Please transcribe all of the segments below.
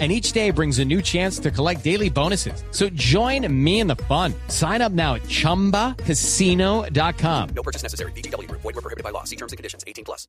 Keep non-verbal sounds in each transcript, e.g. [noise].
and each day brings a new chance to collect daily bonuses. So join me in the fun. Sign up now at ChumbaCasino.com. No purchase necessary. BGW. Void were prohibited by law. See terms and conditions. 18 plus.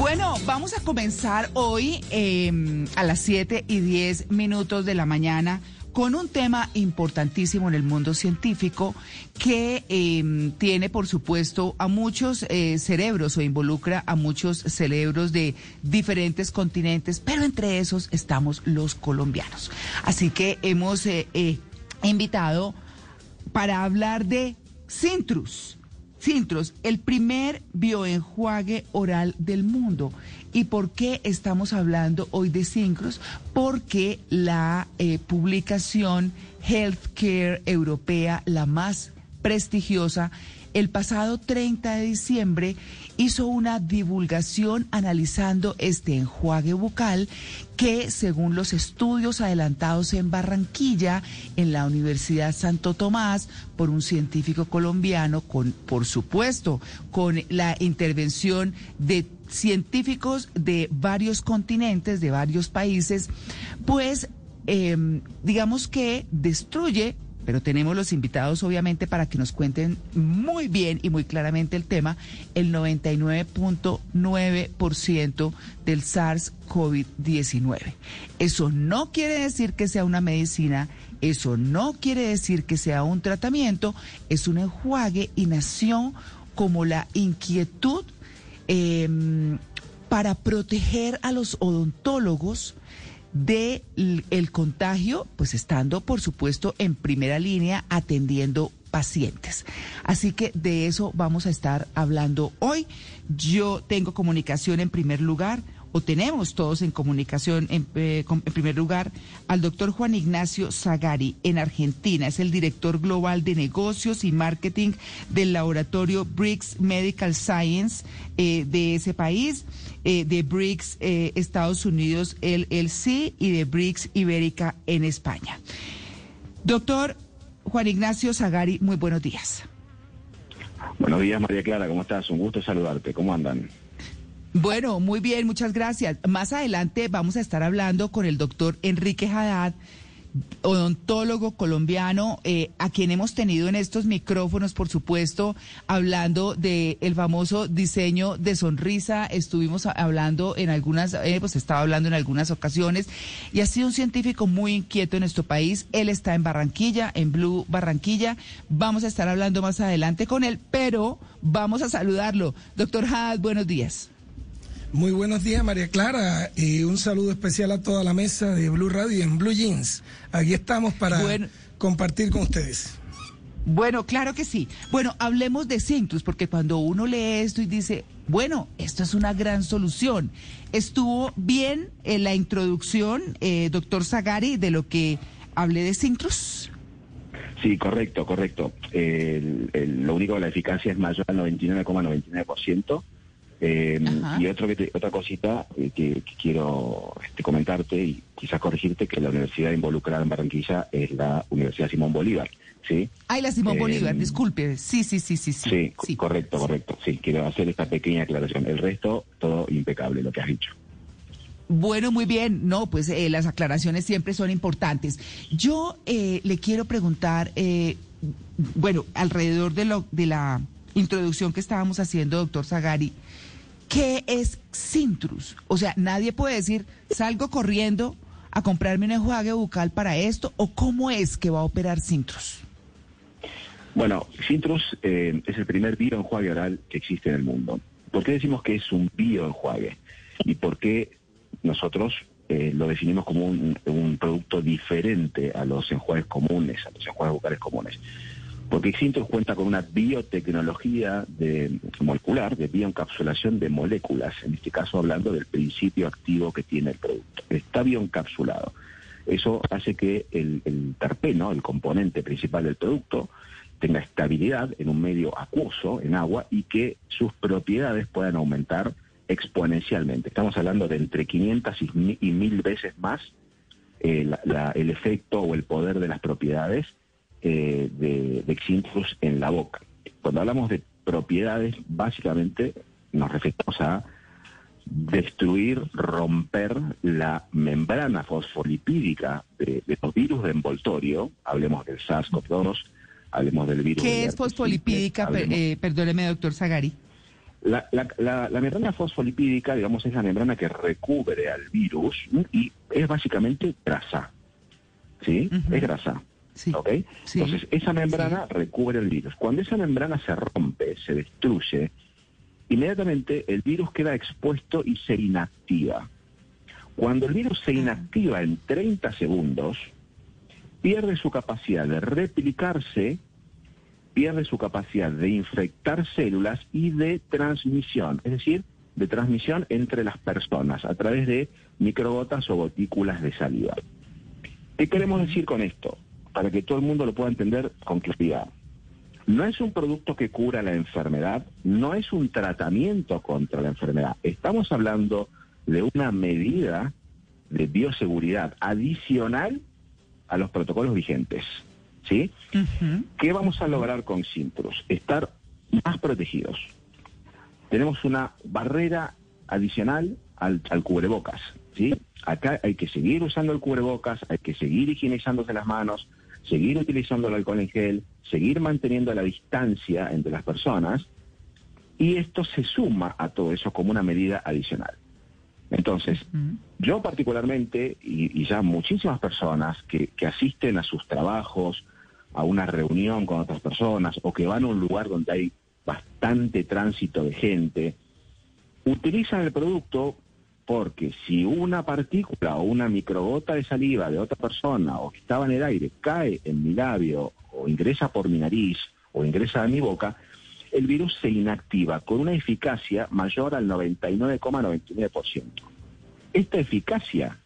Bueno, vamos a comenzar hoy eh, a las 7 y 10 minutos de la mañana con un tema importantísimo en el mundo científico que eh, tiene, por supuesto, a muchos eh, cerebros o involucra a muchos cerebros de diferentes continentes, pero entre esos estamos los colombianos. Así que hemos eh, eh, invitado para hablar de Cintrus. Cintrus, el primer bioenjuague oral del mundo. ¿Y por qué estamos hablando hoy de Cintrus? Porque la eh, publicación Healthcare Europea, la más prestigiosa, el pasado 30 de diciembre hizo una divulgación analizando este enjuague bucal que, según los estudios adelantados en Barranquilla, en la Universidad Santo Tomás, por un científico colombiano, con, por supuesto, con la intervención de científicos de varios continentes, de varios países, pues eh, digamos que destruye pero tenemos los invitados obviamente para que nos cuenten muy bien y muy claramente el tema, el 99.9% del SARS-CoV-19. Eso no quiere decir que sea una medicina, eso no quiere decir que sea un tratamiento, es un enjuague y nació como la inquietud eh, para proteger a los odontólogos de el contagio, pues estando, por supuesto, en primera línea atendiendo pacientes. Así que de eso vamos a estar hablando hoy. Yo tengo comunicación en primer lugar o tenemos todos en comunicación, en, eh, en, primer lugar, al doctor Juan Ignacio Zagari en Argentina. Es el director global de negocios y marketing del laboratorio BRICS Medical Science eh, de ese país, eh, de BRICS Estados Unidos, el, sí, y de BRICS Ibérica en España. Doctor Juan Ignacio Zagari, muy buenos días. Buenos días, María Clara, ¿cómo estás? Un gusto saludarte. ¿Cómo andan? Bueno, muy bien, muchas gracias. Más adelante vamos a estar hablando con el doctor Enrique Haddad, odontólogo colombiano, eh, a quien hemos tenido en estos micrófonos, por supuesto, hablando del el famoso diseño de sonrisa. Estuvimos hablando en algunas, eh, pues estaba hablando en algunas ocasiones, y ha sido un científico muy inquieto en nuestro país. Él está en Barranquilla, en Blue Barranquilla. Vamos a estar hablando más adelante con él, pero vamos a saludarlo. Doctor Haddad, buenos días. Muy buenos días, María Clara, y un saludo especial a toda la mesa de Blue Radio y en Blue Jeans. Aquí estamos para bueno, compartir con ustedes. Bueno, claro que sí. Bueno, hablemos de Cintus, porque cuando uno lee esto y dice, bueno, esto es una gran solución. ¿Estuvo bien en la introducción, eh, doctor Zagari, de lo que hablé de Cintus? Sí, correcto, correcto. El, el, lo único que la eficacia es mayor al 99,99%. Eh, y otro que otra cosita eh, que, que, quiero este, comentarte y quizás corregirte que la universidad involucrada en Barranquilla es la Universidad Simón Bolívar, ¿sí? Ay, la Simón eh, Bolívar, disculpe. Sí, sí, sí, sí, sí. Sí, sí. correcto, correcto. Sí, quiero hacer esta pequeña aclaración. El resto, todo impecable lo que has dicho. Bueno, muy bien. No, pues eh, las aclaraciones siempre son importantes. Yo eh, le quiero preguntar, eh, bueno, alrededor de, lo, de la introducción que estábamos haciendo, doctor Zagari, ¿qué es Cintrus? O sea, nadie puede decir, salgo corriendo a comprarme un enjuague bucal para esto, o cómo es que va a operar Cintrus? Bueno, Cintrus eh, es el primer bioenjuague oral que existe en el mundo. ¿Por qué decimos que es un bioenjuague? ¿Y por qué nosotros eh, lo definimos como un, un, producto diferente a los enjuagues comunes, a los enjuagues bucales comunes? Porque Cintrus cuenta con una biotecnología molecular, de bioencapsulación de moléculas, en este caso hablando del principio activo que tiene el producto. Está bioencapsulado. Eso hace que el, el terpeno, el componente principal del producto, tenga estabilidad en un medio acuoso, en agua, y que sus propiedades puedan aumentar exponencialmente. Estamos hablando de entre 500 y 1000 veces más eh, el efecto o el poder de las propiedades eh, de, de en la boca. Cuando hablamos de propiedades, básicamente nos referimos a destruir, romper la membrana fosfolipídica de, los virus de envoltorio, hablemos del SARS-CoV-2, hablemos del virus... ¿Qué es fosfolipídica? Eh, perdóneme, doctor Zagari. La, membrana fosfolipídica, digamos, es la membrana que recubre al virus y es básicamente grasa. ¿Sí? Es grasa. Sí. ¿Ok? Entonces, esa membrana recubre el virus. Cuando esa membrana se rompe, se destruye, inmediatamente el virus queda expuesto y se inactiva. Cuando el virus se inactiva en 30 segundos, pierde su capacidad de replicarse, pierde su capacidad de infectar células y de transmisión, es decir, de transmisión entre las personas a través de microgotas o gotículas de saliva. ¿Qué queremos decir con esto? Para que todo el mundo lo pueda entender con claridad. No es un producto que cura la enfermedad, no es un tratamiento contra la enfermedad. Estamos hablando de una medida de bioseguridad adicional a los protocolos vigentes. ¿Sí? ¿Qué vamos a lograr con Sintrus? Estar más protegidos. Tenemos una barrera adicional al, al cubrebocas. ¿sí? Acá hay que seguir usando el cubrebocas, hay que seguir higienizándose las manos, seguir utilizando el alcohol en gel, seguir manteniendo la distancia entre las personas, y esto se suma a todo eso como una medida adicional. Entonces, yo particularmente, y, ya muchísimas personas que, que asisten a sus trabajos, a una reunión con otras personas, o que van a un lugar donde hay bastante tránsito de gente, utilizan el producto porque si una partícula o una microgota de saliva de otra persona o que estaba en el aire cae en mi labio o ingresa por mi nariz o ingresa a mi boca, el virus se inactiva con una eficacia mayor al 99,99%. Esta eficacia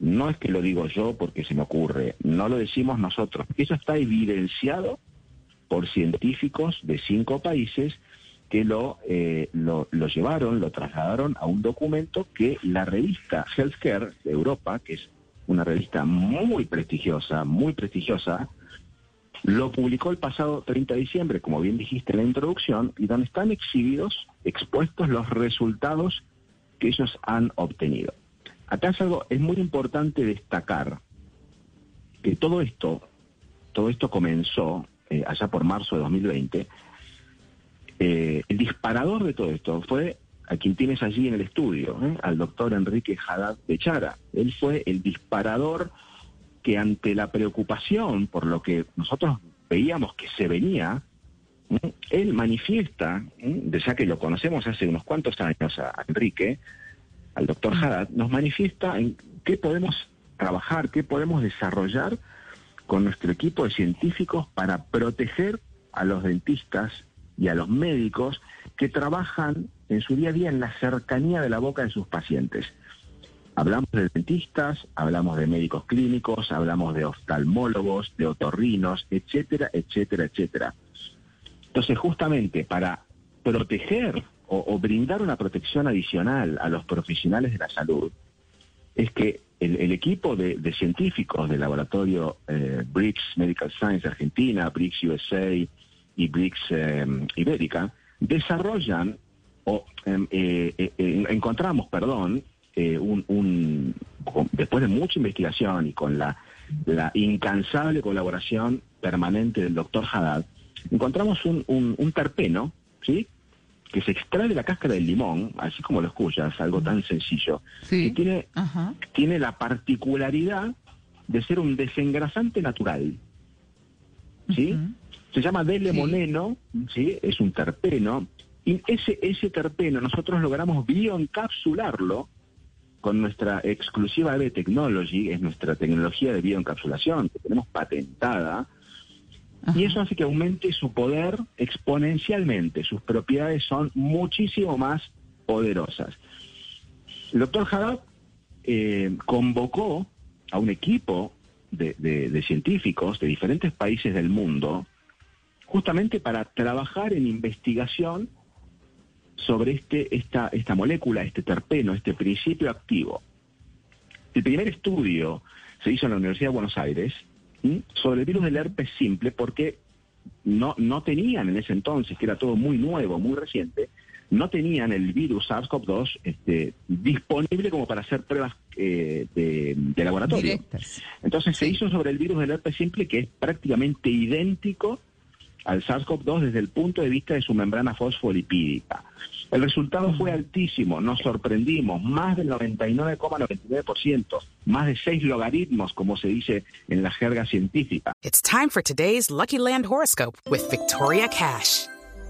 no es que lo digo yo porque se me ocurre, no lo decimos nosotros, eso está evidenciado por científicos de cinco países que eh, lo, lo, llevaron, lo trasladaron a un documento que la revista Healthcare de Europa, que es una revista muy prestigiosa, muy prestigiosa, lo publicó el pasado 30 de diciembre, como bien dijiste en la introducción, y donde están exhibidos, expuestos los resultados que ellos han obtenido. Acá es algo, es muy importante destacar que todo esto, todo esto comenzó eh, allá por marzo de 2020, eh, el disparador de todo esto fue a quien tienes allí en el estudio, ¿eh? al doctor Enrique Haddad de Chara. Él fue el disparador que ante la preocupación por lo que nosotros veíamos que se venía, él manifiesta, ya que lo conocemos hace unos cuantos años a, Enrique, al doctor Haddad, nos manifiesta en qué podemos trabajar, qué podemos desarrollar con nuestro equipo de científicos para proteger a los dentistas y a los médicos que trabajan en su día a día en la cercanía de la boca de sus pacientes. Hablamos de dentistas, hablamos de médicos clínicos, hablamos de oftalmólogos, de otorrinos, etcétera, etcétera, etcétera. Entonces, justamente para proteger o, brindar una protección adicional a los profesionales de la salud, es que el, equipo de, científicos del laboratorio eh, BRICS Medical Science Argentina, BRICS USA, y BRICS eh, Ibérica desarrollan o em, eh, eh, encontramos, perdón, un, después de mucha investigación y con la, la incansable colaboración permanente del doctor Haddad, encontramos un, un, terpeno, ¿sí? que se extrae de la cáscara del limón, así como lo escuchas, algo tan sencillo, que tiene, tiene la particularidad de ser un desengrasante natural. ¿Sí? Se llama Delemoneno, ¿sí? es un terpeno, y ese, ese terpeno nosotros logramos bioencapsularlo con nuestra exclusiva de Technology, es nuestra tecnología de bioencapsulación que tenemos patentada, y eso hace que aumente su poder exponencialmente, sus propiedades son muchísimo más poderosas. El doctor Haddad eh, convocó a un equipo de científicos de diferentes países del mundo justamente para trabajar en investigación sobre este, esta, esta molécula, este terpeno, este principio activo. El primer estudio se hizo en la Universidad de Buenos Aires sobre el virus del herpes simple porque no, no tenían en ese entonces, que era todo muy nuevo, muy reciente, no tenían el virus SARS-CoV-2 este, disponible como para hacer pruebas eh, de, laboratorio. Entonces se hizo sobre el virus del herpes simple, que es prácticamente idéntico al SARS-CoV-2 desde el punto de vista de su membrana fosfolipídica. El resultado fue altísimo, nos sorprendimos, más del 99,99%, más de seis logaritmos, como se dice en la jerga científica. It's time for today's Lucky Land horoscope with Victoria Cash.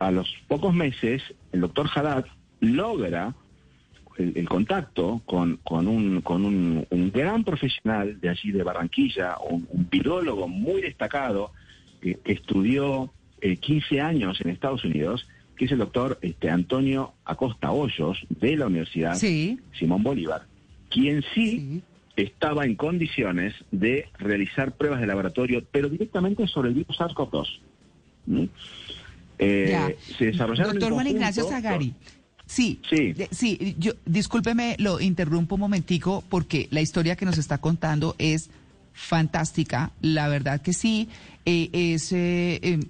a los pocos meses, el doctor Haddad logra el, contacto con, con, un, con un, gran profesional de allí de Barranquilla, un, un muy destacado que, estudió 15 eh, años en Estados Unidos, que es el doctor este, Antonio Acosta Hoyos de la Universidad Simón Bolívar, quien sí, estaba en condiciones de realizar pruebas de laboratorio, pero directamente sobre el virus SARS-CoV-2. Eh, se desarrollaron Doctor Juan Ignacio Zagari. Sí, sí, sí, yo discúlpeme, lo interrumpo un momentico porque la historia que nos está contando es fantástica, la verdad que sí, eh, es, eh, em,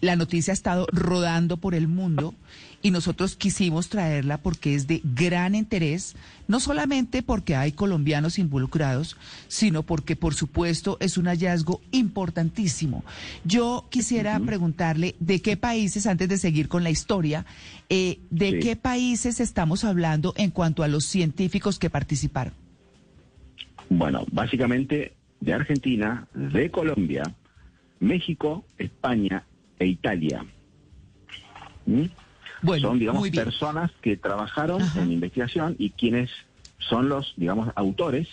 la noticia ha estado rodando por el mundo y nosotros quisimos traerla porque es de gran interés, no solamente porque hay colombianos involucrados, sino porque por supuesto es un hallazgo importantísimo. Yo quisiera preguntarle de qué países, antes de seguir con la historia, eh, de qué países estamos hablando en cuanto a los científicos que participaron. Bueno, básicamente de Argentina, de Colombia, México, España e Italia. ¿Mm? Bueno, son, digamos, personas que trabajaron en investigación y quienes son los, digamos, autores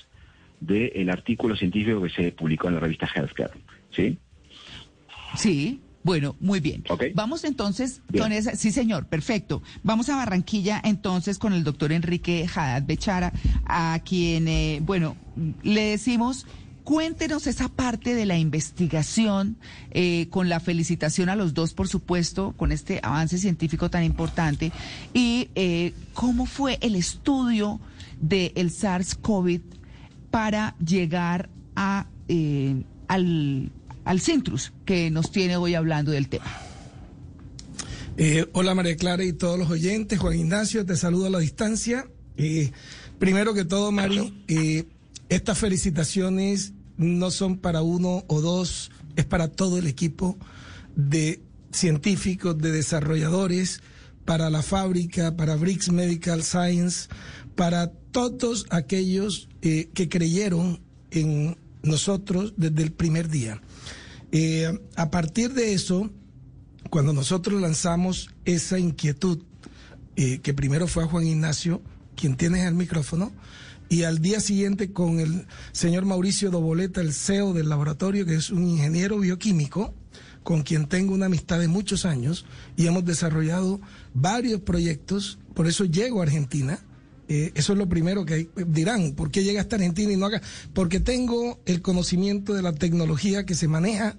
del artículo científico que se publicó en la revista Healthcare. ¿Sí? Sí, bueno, muy bien. Vamos entonces con esa. Sí, señor, perfecto. Vamos a Barranquilla entonces con el doctor Enrique Haddad Bechara, a quien, eh, bueno, le decimos Cuéntenos esa parte de la investigación, eh, con la felicitación a los dos, por supuesto, con este avance científico tan importante, y eh, cómo fue el estudio del SARS-CoV para llegar a, eh, al, al Cintrus, que nos tiene hoy hablando del tema. hola María Clara y todos los oyentes, Juan Ignacio, te saludo a la distancia. primero que todo, Mari, estas felicitaciones no son para uno o dos, es para todo el equipo de científicos, de desarrolladores, para la fábrica, para Briggs Medical Science, para todos aquellos eh, que creyeron en nosotros desde el primer día. Eh, a partir de eso, cuando nosotros lanzamos esa inquietud, eh, que primero fue a Juan Ignacio, quien tiene el micrófono, y al día siguiente con el señor Mauricio Doboleta, el CEO del laboratorio, que es un ingeniero bioquímico, con quien tengo una amistad de muchos años y hemos desarrollado varios proyectos, por eso llego a Argentina. Eh, eso es lo primero que dirán, ¿por qué llega hasta Argentina y no haga? Porque tengo el conocimiento de la tecnología que se maneja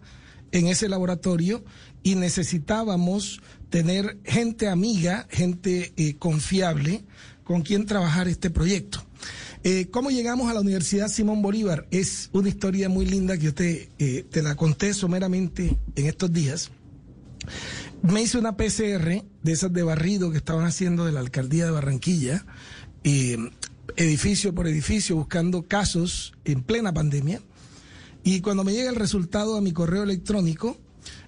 en ese laboratorio y necesitábamos tener gente amiga, gente eh, confiable con quien trabajar este proyecto. Eh, ¿Cómo llegamos a la Universidad Simón Bolívar? Es una historia muy linda que yo te, eh, te la conté someramente en estos días. Me hice una PCR de esas de barrido que estaban haciendo de la alcaldía de Barranquilla, eh, edificio por edificio, buscando casos en plena pandemia. Y cuando me llega el resultado a mi correo electrónico,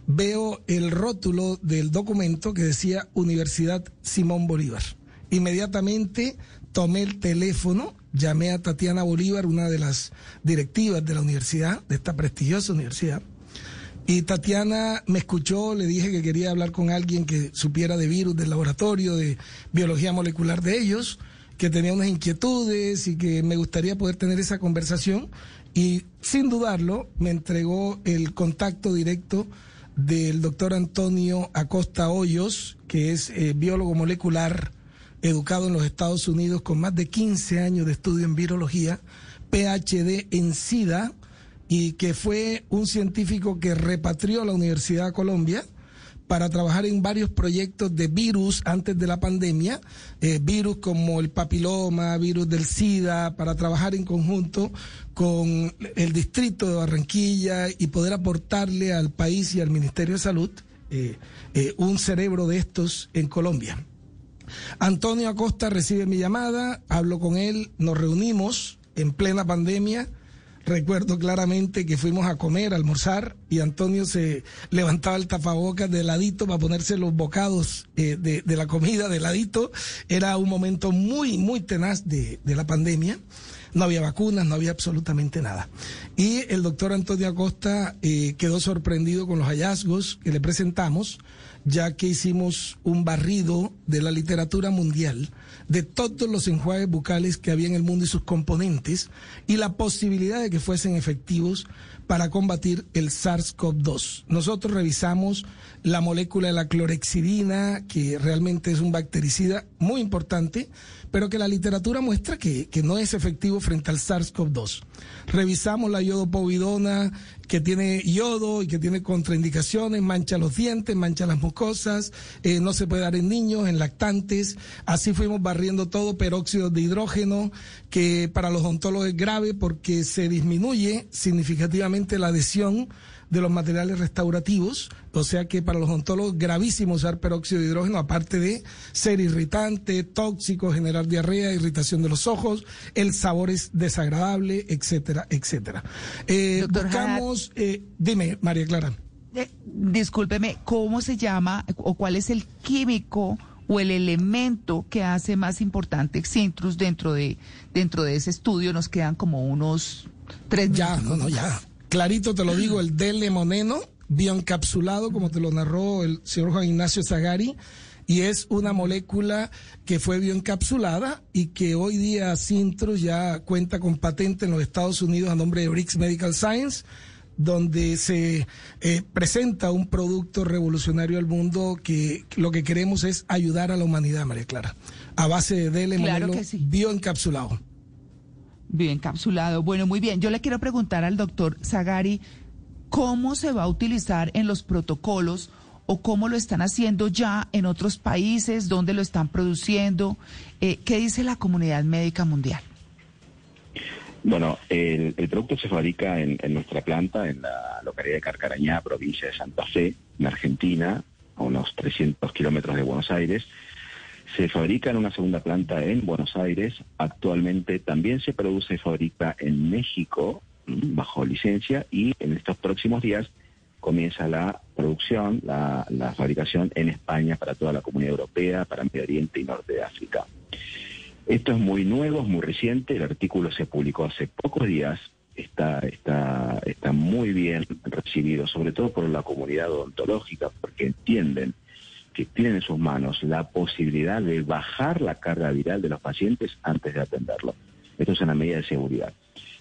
veo el rótulo del documento que decía Universidad Simón Bolívar. Inmediatamente tomé el teléfono llamé a Tatiana Bolívar, una de las directivas de la universidad, de esta prestigiosa universidad, Y Tatiana me escuchó, le dije que quería hablar con alguien que supiera de virus, del laboratorio, de biología molecular de ellos, que tenía unas inquietudes y que me gustaría poder tener esa conversación. Y sin dudarlo, me entregó el contacto directo del doctor Antonio Acosta Hoyos, que es eh, biólogo molecular educado en los Estados Unidos con más de 15 años de estudio en virología, PhD en SIDA, y que fue un científico que repatrió a la Universidad de Colombia para trabajar en varios proyectos de virus antes de la pandemia, eh, virus como el papiloma, virus del SIDA, para trabajar en conjunto con el distrito de Barranquilla y poder aportarle al país y al Ministerio de Salud eh, eh, un cerebro de estos en Colombia. Antonio Acosta recibe mi llamada, hablo con él, nos reunimos en plena pandemia Recuerdo claramente que fuimos a comer, a almorzar, y Antonio se levantaba el tapabocas de ladito para ponerse los bocados eh, de, la comida de ladito. Era un momento muy, muy tenaz de, la pandemia. No había vacunas, no había absolutamente nada. Y el doctor Antonio Acosta eh, quedó sorprendido con los hallazgos que le presentamos, ya que hicimos un barrido de la literatura mundial de todos los enjuagues bucales que había en el mundo y sus componentes y la posibilidad de que fuesen efectivos para combatir el SARS-CoV-2. Nosotros revisamos la molécula de la clorexidina, que realmente es un bactericida muy importante, pero que la literatura muestra que, no es efectivo frente al SARS-CoV-2. Revisamos la yodopovidona, que tiene yodo y que tiene contraindicaciones, mancha los dientes, mancha las mucosas, eh, no se puede dar en niños, en lactantes. Así fuimos barriendo todo, peróxido de hidrógeno, que para los ontólogos es grave porque se disminuye significativamente la adhesión de los materiales restaurativos, o sea que para los ontólogos gravísimo usar peróxido de hidrógeno, aparte de ser irritante, tóxico, generar diarrea, irritación de los ojos, el sabor es desagradable, etcétera, etcétera. Eh, buscamos, eh, dime, María Clara. Eh, discúlpeme, ¿cómo se llama o cuál es el químico o el elemento que hace más importante Xintrus dentro de, dentro de ese estudio? Nos quedan como unos tres Ya, no, no, ya. Clarito te lo digo, el D-lemoneno, bioencapsulado, como te lo narró el señor Juan Ignacio Zagari, y es una molécula que fue bioencapsulada y que hoy día Sintros ya cuenta con patente en los Estados Unidos a nombre de Brix Medical Science donde se eh, presenta un producto revolucionario al mundo que lo que queremos es ayudar a la humanidad, María Clara, a base de D-lemoneno bioencapsulado. Bien encapsulado. Bueno, muy bien. Yo le quiero preguntar al doctor Zagari cómo se va a utilizar en los protocolos o cómo lo están haciendo ya en otros países, dónde lo están produciendo. Eh, ¿Qué dice la comunidad médica mundial? Bueno, el, producto se fabrica en, nuestra planta, en la localidad de Carcarañá, provincia de Santa Fe, en Argentina, a unos 300 kilómetros de Buenos Aires. Se fabrica en una segunda planta en Buenos Aires. Actualmente también se produce y fabrica en México mm, bajo licencia y en estos próximos días comienza la producción, la, fabricación en España para toda la comunidad europea, para Medio Oriente y Norte de África. Esto es muy nuevo, es muy reciente, el artículo se publicó hace pocos días, está, está, está muy bien recibido, sobre todo por la comunidad odontológica, porque entienden que tienen en sus manos la posibilidad de bajar la carga viral de los pacientes antes de atenderlo. Esto es una medida de seguridad.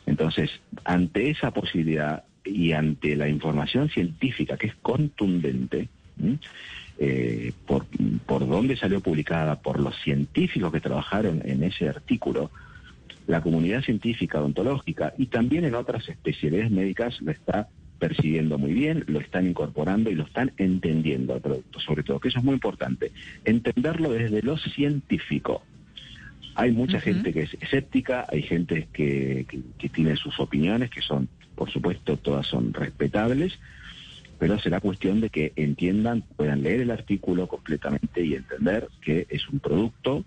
Entonces, ante esa posibilidad y ante la información científica que es contundente, eh, por, por dónde salió publicada, por los científicos que trabajaron en ese artículo, la comunidad científica odontológica y también en otras especialidades médicas lo está percibiendo muy bien, lo están incorporando y lo están entendiendo al producto, sobre todo, que eso es muy importante, entenderlo desde lo científico. Hay mucha gente que es escéptica, hay gente que, que, tiene sus opiniones, que son, por supuesto, todas son respetables, pero será cuestión de que entiendan, puedan leer el artículo completamente y entender que es un producto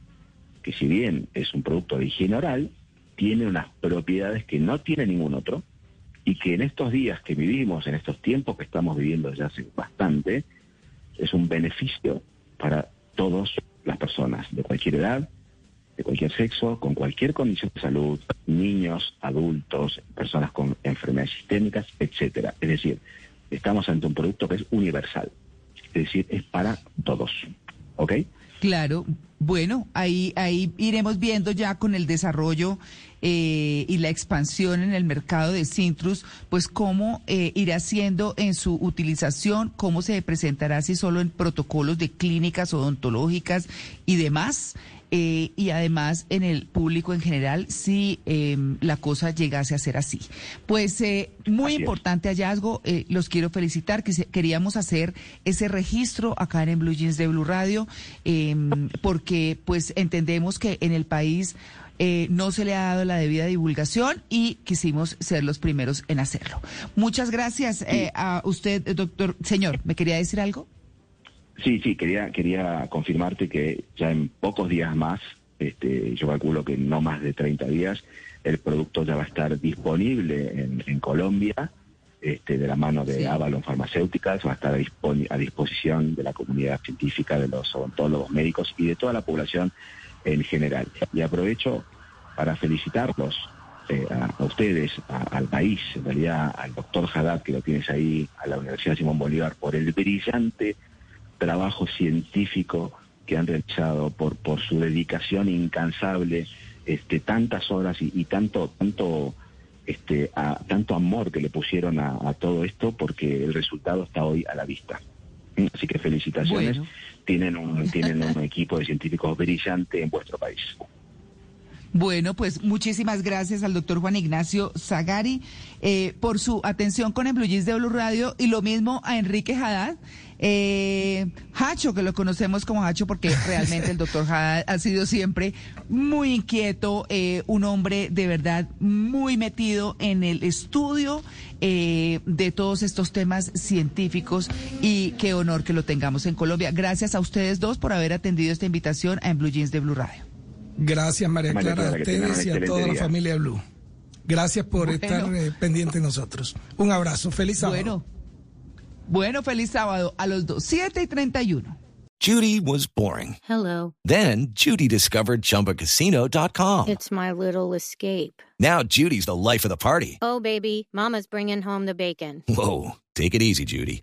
que si bien es un producto de higiene oral, tiene unas propiedades que no tiene ningún otro, y que en estos días que vivimos, en estos tiempos que estamos viviendo ya hace bastante, es un beneficio para todas las personas de cualquier edad, de cualquier sexo, con cualquier condición de salud, niños, adultos, personas con enfermedades sistémicas, etcétera. Es decir, estamos ante un producto que es universal, es decir, es para todos. ¿Ok? Claro, bueno, ahí, ahí iremos viendo ya con el desarrollo eh, y la expansión en el mercado de Cintrus, pues cómo eh, irá siendo en su utilización, cómo se presentará si solo en protocolos de clínicas odontológicas y demás. Eh, y además en el público en general si em, la cosa llegase a ser así. Pues eh, muy importante hallazgo, eh, los quiero felicitar, que queríamos hacer ese registro acá en Blue Jeans de Blue Radio, em, porque pues entendemos que en el país... no se le ha dado la debida divulgación y quisimos ser los primeros en hacerlo. Muchas gracias a usted, doctor. Señor, ¿me quería decir algo? Sí, sí, quería, quería confirmarte que ya en pocos días más, este, yo calculo que no más de 30 días, el producto ya va a estar disponible en, Colombia, este, de la mano de Avalon Farmacéuticas, va a estar a, disposición de la comunidad científica, de los odontólogos médicos y de toda la población en general. Y aprovecho para felicitarlos eh, a, ustedes, al país, en realidad al doctor Haddad, que lo tienes ahí, a la Universidad Simón Bolívar, por el brillante trabajo científico que han realizado, por, por su dedicación incansable, este, tantas horas y, tanto, tanto, este, a, tanto amor que le pusieron a, todo esto, porque el resultado está hoy a la vista. Así que felicitaciones. Tienen un, tienen un [laughs] equipo de científicos brillante en vuestro país. Bueno, pues muchísimas gracias al doctor Juan Ignacio Zagari eh, por su atención con el Blue de Blue Radio y lo mismo a Enrique Haddad. Eh, Hacho, que lo conocemos como Hacho porque [laughs] realmente el doctor Haddad ha sido siempre muy inquieto, eh, un hombre de verdad muy metido en el estudio eh, de todos estos temas científicos y qué honor que lo tengamos en Colombia. Gracias a ustedes dos por haber atendido esta invitación en Blue Jeans de Blue Radio. Gracias María Clara, a ustedes y a toda la familia Blue. Gracias por estar eh, pendiente de nosotros. Un abrazo, feliz sábado. Bueno. Bueno, feliz sábado a los dos, 7 y 31. Judy was boring. Hello. Then Judy discovered chumbacasino.com. It's my little escape. Now Judy's the life of the party. Oh, baby, Mama's bringing home the bacon. Whoa. Take it easy, Judy.